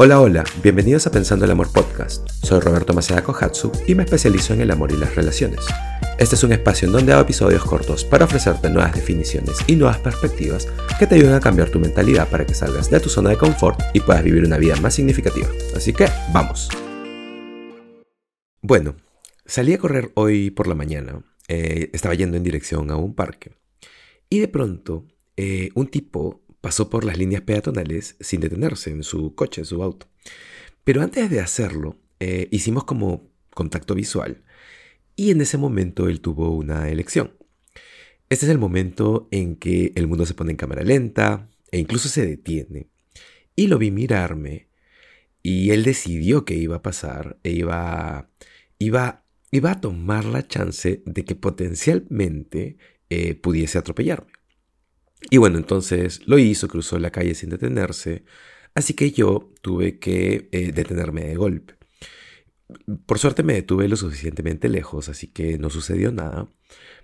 Hola, hola, bienvenidos a Pensando el Amor Podcast. Soy Roberto Maceda Kohatsu y me especializo en el amor y las relaciones. Este es un espacio en donde hago episodios cortos para ofrecerte nuevas definiciones y nuevas perspectivas que te ayuden a cambiar tu mentalidad para que salgas de tu zona de confort y puedas vivir una vida más significativa. Así que, vamos. Bueno, salí a correr hoy por la mañana. Eh, estaba yendo en dirección a un parque. Y de pronto, eh, un tipo pasó por las líneas peatonales sin detenerse en su coche, en su auto. Pero antes de hacerlo, eh, hicimos como contacto visual y en ese momento él tuvo una elección. Este es el momento en que el mundo se pone en cámara lenta e incluso se detiene. Y lo vi mirarme y él decidió que iba a pasar e iba, iba, iba a tomar la chance de que potencialmente eh, pudiese atropellarme. Y bueno, entonces lo hizo, cruzó la calle sin detenerse, así que yo tuve que eh, detenerme de golpe. Por suerte me detuve lo suficientemente lejos, así que no sucedió nada,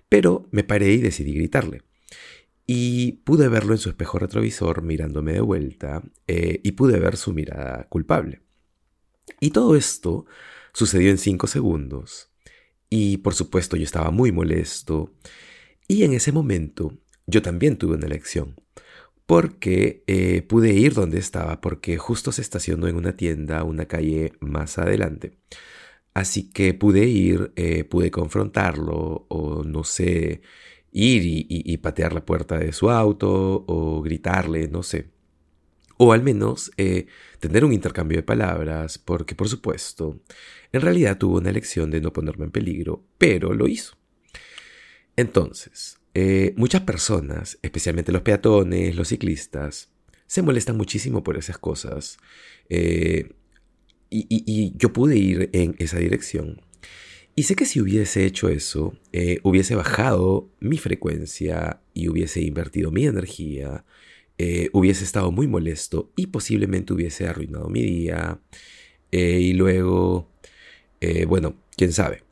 pero me paré y decidí gritarle. Y pude verlo en su espejo retrovisor mirándome de vuelta eh, y pude ver su mirada culpable. Y todo esto sucedió en cinco segundos. Y por supuesto yo estaba muy molesto. Y en ese momento yo también tuve una elección. Porque eh, pude ir donde estaba, porque justo se estacionó en una tienda, una calle más adelante. Así que pude ir, eh, pude confrontarlo, o no sé, ir y, patear la puerta de su auto, o gritarle, no sé. O al menos eh, tener un intercambio de palabras, porque por supuesto, en realidad tuvo una elección de no ponerme en peligro, pero lo hizo. Entonces, eh, muchas personas, especialmente los peatones, los ciclistas, se molestan muchísimo por esas cosas. Eh, y, yo pude ir en esa dirección. Y sé que si hubiese hecho eso, eh, hubiese bajado mi frecuencia y hubiese invertido mi energía, hubiese estado muy molesto y posiblemente hubiese arruinado mi día. y luego, bueno, quién sabe.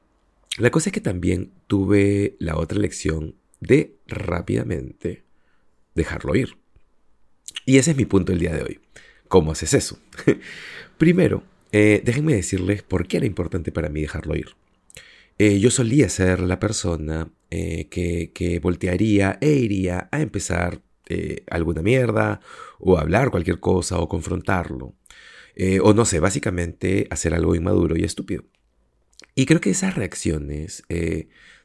La cosa es que también tuve la otra lección de rápidamente dejarlo ir. Y ese es mi punto el día de hoy. ¿Cómo haces eso? Primero, eh, déjenme decirles por qué era importante para mí dejarlo ir. Eh, yo solía ser la persona eh, que, voltearía e iría a empezar alguna mierda, o hablar cualquier cosa, o confrontarlo. o no sé, básicamente hacer algo inmaduro y estúpido. Y creo que esas reacciones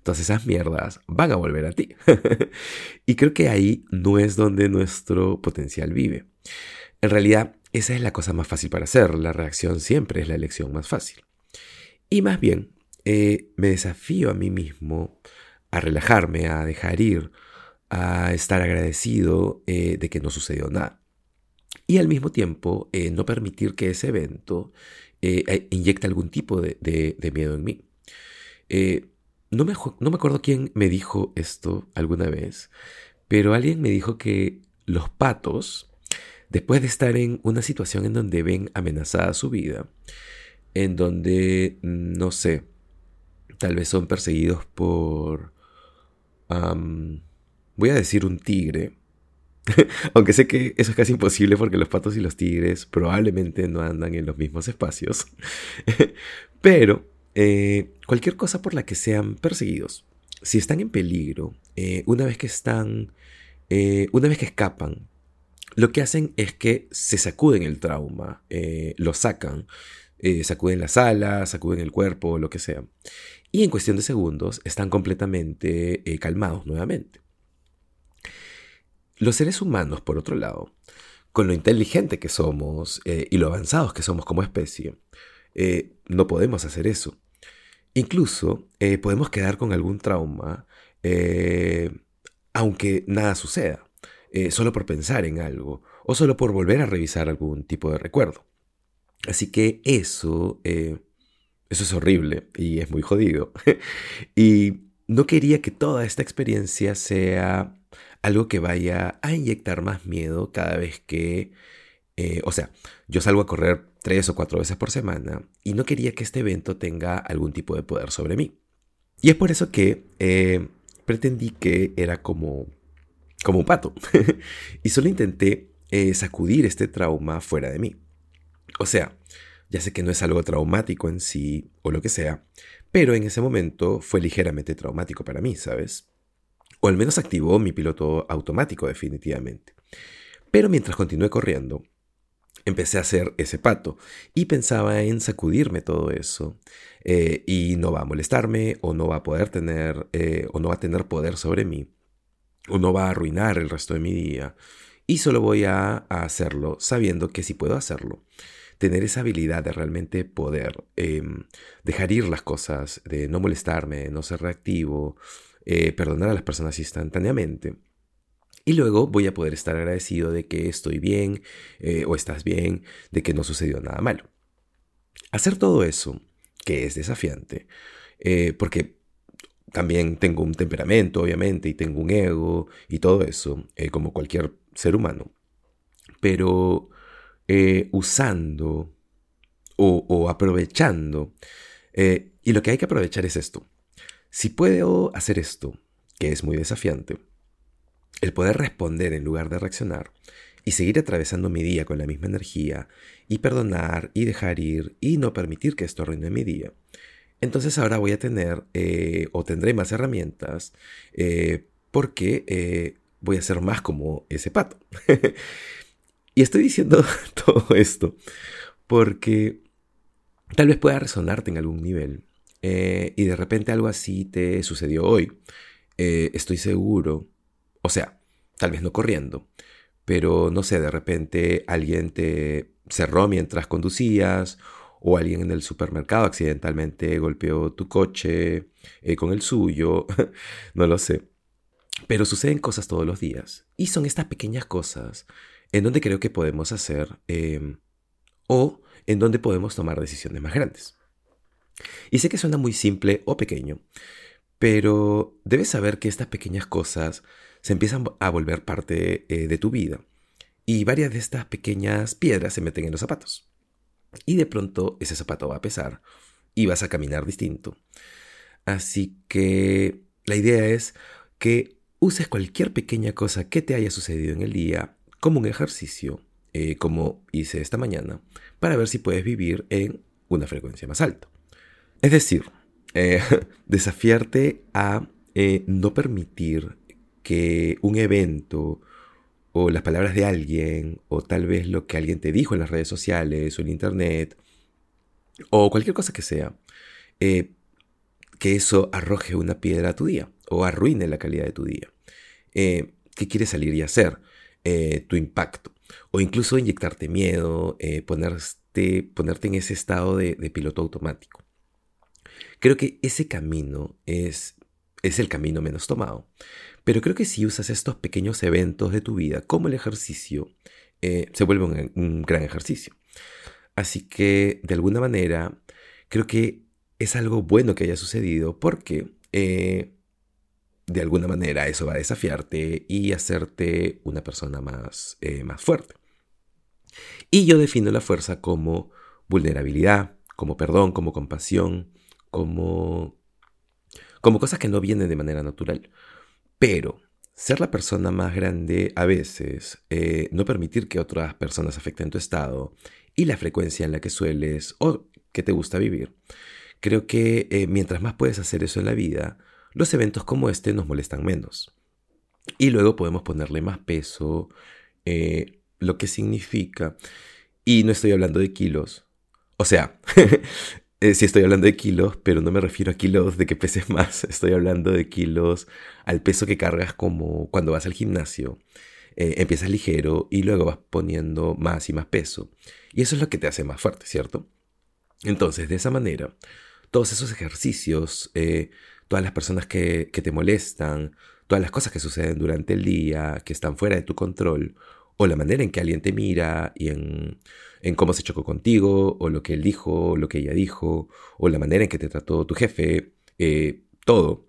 todas esas mierdas van a volver a ti. y creo que ahí no es donde nuestro potencial vive. En realidad, esa es la cosa más fácil para hacer. La reacción siempre es la elección más fácil. Y más bien, eh, me desafío a mí mismo a relajarme, a dejar ir, a estar agradecido eh, de que no sucedió nada. Y al mismo tiempo, eh, no permitir que ese evento inyecte algún tipo de, de miedo en mí. No me, no me acuerdo quién me dijo esto alguna vez, pero alguien me dijo que los patos, después de estar en una situación en donde ven amenazada su vida, en donde, no sé, tal vez son perseguidos por, voy a decir un tigre, aunque sé que eso es casi imposible porque los patos y los tigres probablemente no andan en los mismos espacios, pero eh, cualquier cosa por la que sean perseguidos, si están en peligro, eh, una vez que están, eh, una vez que escapan, lo que hacen es que se sacuden el trauma, lo sacan, sacuden la sala, sacuden el cuerpo, lo que sea. Y en cuestión de segundos están completamente calmados nuevamente. Los seres humanos, por otro lado, con lo inteligente que somos y lo avanzados que somos como especie, no podemos hacer eso. Incluso eh, podemos quedar con algún trauma, eh, aunque nada suceda, eh, solo por pensar en algo o solo por volver a revisar algún tipo de recuerdo. Así que eso, eso es horrible y es muy jodido. y no quería que toda esta experiencia sea algo que vaya a inyectar más miedo cada vez que, o sea, yo salgo a correr tres o cuatro veces por semana y no quería que este evento tenga algún tipo de poder sobre mí. Y es por eso que eh, pretendí que era como, como un pato y solo intenté eh, sacudir este trauma fuera de mí. O sea, ya sé que no es algo traumático en sí o lo que sea, pero en ese momento fue ligeramente traumático para mí, ¿sabes? O al menos activó mi piloto automático definitivamente. Pero mientras continué corriendo, empecé a hacer ese pato y pensaba en sacudirme todo eso eh, y no va a molestarme o no va a poder tener eh, o no va a tener poder sobre mí o no va a arruinar el resto de mi día. Y solo voy a, hacerlo sabiendo que si puedo hacerlo. Tener esa habilidad de realmente poder em, dejar ir las cosas, de no molestarme, no ser reactivo, eh, perdonar a las personas instantáneamente y luego voy a poder estar agradecido de que estoy bien eh, o estás bien, de que no sucedió nada malo. Hacer todo eso, que es desafiante, eh, porque también tengo un temperamento, obviamente, y tengo un ego y todo eso, eh, como cualquier ser humano, pero usando o, o aprovechando, y lo que hay que aprovechar es esto. Si puedo hacer esto, que es muy desafiante, el poder responder en lugar de reaccionar y seguir atravesando mi día con la misma energía y perdonar y dejar ir y no permitir que esto arruine mi día. Entonces ahora voy a tener eh, o tendré más herramientas eh, porque eh, voy a ser más como ese pato. y estoy diciendo todo esto porque tal vez pueda resonarte en algún nivel y de repente algo así te sucedió hoy. estoy seguro o sea, tal vez no corriendo, pero no sé, de repente alguien te cerró mientras conducías o alguien en el supermercado accidentalmente golpeó tu coche eh, con el suyo, no lo sé. Pero suceden cosas todos los días y son estas pequeñas cosas en donde creo que podemos hacer em, o en donde podemos tomar decisiones más grandes. Y sé que suena muy simple o pequeño, pero debes saber que estas pequeñas cosas se empiezan a volver parte eh, de tu vida. Y varias de estas pequeñas piedras se meten en los zapatos. Y de pronto ese zapato va a pesar y vas a caminar distinto. Así que la idea es que uses cualquier pequeña cosa que te haya sucedido en el día como un ejercicio, eh, como hice esta mañana, para ver si puedes vivir en una frecuencia más alta. Es decir, eh, desafiarte a no permitir que un evento o las palabras de alguien o tal vez lo que alguien te dijo en las redes sociales o en internet o cualquier cosa que sea, eh, que eso arroje una piedra a tu día o arruine la calidad de tu día. Eh, ¿Qué quieres salir y hacer? Eh, tu impacto. O incluso inyectarte miedo, ponerte, ponerte en ese estado de, de, piloto automático. Creo que ese camino es, es el camino menos tomado. Pero creo que si usas estos pequeños eventos de tu vida como el ejercicio, eh, se vuelve un, gran ejercicio. Así que, de alguna manera, creo que es algo bueno que haya sucedido porque, eh, de alguna manera, eso va a desafiarte y hacerte una persona más, eh, más fuerte. Y yo defino la fuerza como vulnerabilidad, como perdón, como compasión, como, como cosas que no vienen de manera natural. Pero ser la persona más grande a veces, eh, no permitir que otras personas afecten tu estado y la frecuencia en la que sueles o que te gusta vivir. Creo que eh, mientras más puedes hacer eso en la vida, los eventos como este nos molestan menos. Y luego podemos ponerle más peso, eh, lo que significa, y no estoy hablando de kilos, o sea, Eh, sí estoy hablando de kilos, pero no me refiero a kilos de que peses más, estoy hablando de kilos al peso que cargas como cuando vas al gimnasio. Eh, empiezas ligero y luego vas poniendo más y más peso. Y eso es lo que te hace más fuerte, ¿cierto? Entonces, de esa manera, todos esos ejercicios, eh, todas las personas que, que te molestan, todas las cosas que suceden durante el día, que están fuera de tu control, o la manera en que alguien te mira y en, cómo se chocó contigo, o lo que él dijo, o lo que ella dijo, o la manera en que te trató tu jefe, eh, todo.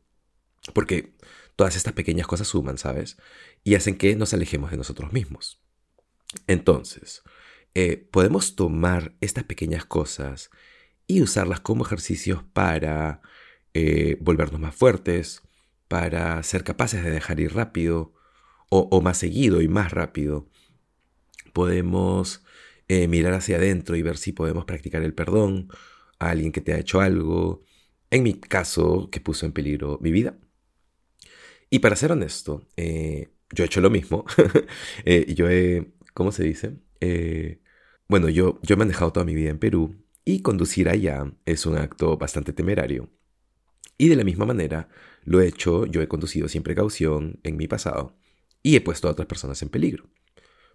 Porque todas estas pequeñas cosas suman, ¿sabes? Y hacen que nos alejemos de nosotros mismos. Entonces, eh, podemos tomar estas pequeñas cosas y usarlas como ejercicios para eh, volvernos más fuertes, para ser capaces de dejar ir rápido, o, más seguido y más rápido. Podemos eh, mirar hacia adentro y ver si podemos practicar el perdón a alguien que te ha hecho algo, en mi caso, que puso en peligro mi vida. Y para ser honesto, eh, yo he hecho lo mismo. Eh, yo he, ¿cómo se dice? bueno, yo, yo he manejado toda mi vida en Perú y conducir allá es un acto bastante temerario. Y de la misma manera, lo he hecho, yo he conducido sin precaución en mi pasado y he puesto a otras personas en peligro.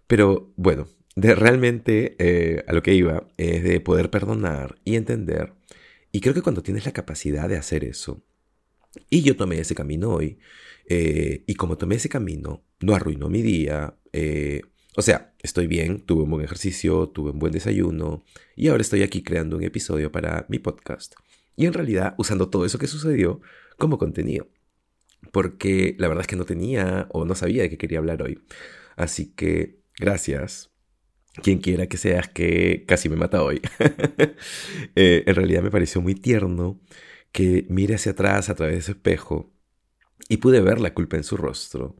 Pero bueno, realmente eh, a lo que iba es de poder perdonar y entender. Y creo que cuando tienes la capacidad de hacer eso, y yo tomé ese camino hoy, eh, y como tomé ese camino, no arruinó mi día. Eh, o sea, estoy bien, tuve un buen ejercicio, tuve un buen desayuno, y ahora estoy aquí creando un episodio para mi podcast. Y en realidad usando todo eso que sucedió como contenido. Porque la verdad es que no tenía o no sabía de qué quería hablar hoy. Así que gracias. Quien quiera que seas que casi me mata hoy. Eh, en realidad me pareció muy tierno que mire hacia atrás a través de ese espejo y pude ver la culpa en su rostro.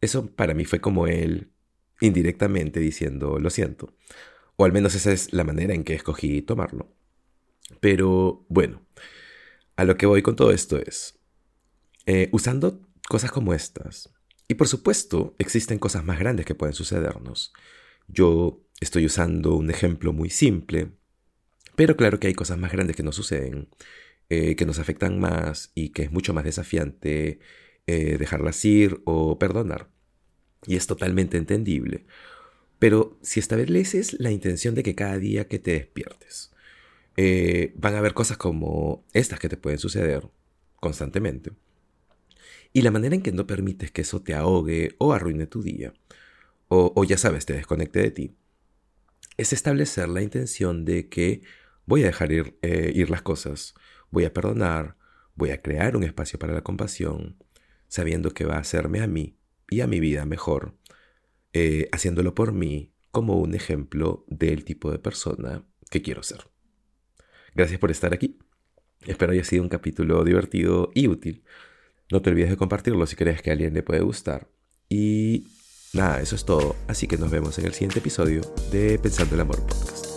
Eso para mí fue como él indirectamente diciendo lo siento. O al menos esa es la manera en que escogí tomarlo. Pero bueno, a lo que voy con todo esto es, eh, usando cosas como estas, y por supuesto existen cosas más grandes que pueden sucedernos. Yo estoy usando un ejemplo muy simple, pero claro que hay cosas más grandes que nos suceden, eh, que nos afectan más y que es mucho más desafiante eh, dejarlas ir o perdonar. Y es totalmente entendible. Pero si estableces la intención de que cada día que te despiertes, van a haber cosas como estas que te pueden suceder constantemente, y la manera en que no permites que eso te ahogue o arruine tu día, o, ya sabes, te desconecte de ti, es establecer la intención de que voy a dejar ir, eh, ir las cosas, voy a perdonar, voy a crear un espacio para la compasión, sabiendo que va a hacerme a mí y a mi vida mejor, eh, haciéndolo por mí como un ejemplo del tipo de persona que quiero ser. Gracias por estar aquí. Espero haya sido un capítulo divertido y útil. No te olvides de compartirlo si crees que a alguien le puede gustar. Y nada, eso es todo. Así que nos vemos en el siguiente episodio de Pensando el Amor Podcast.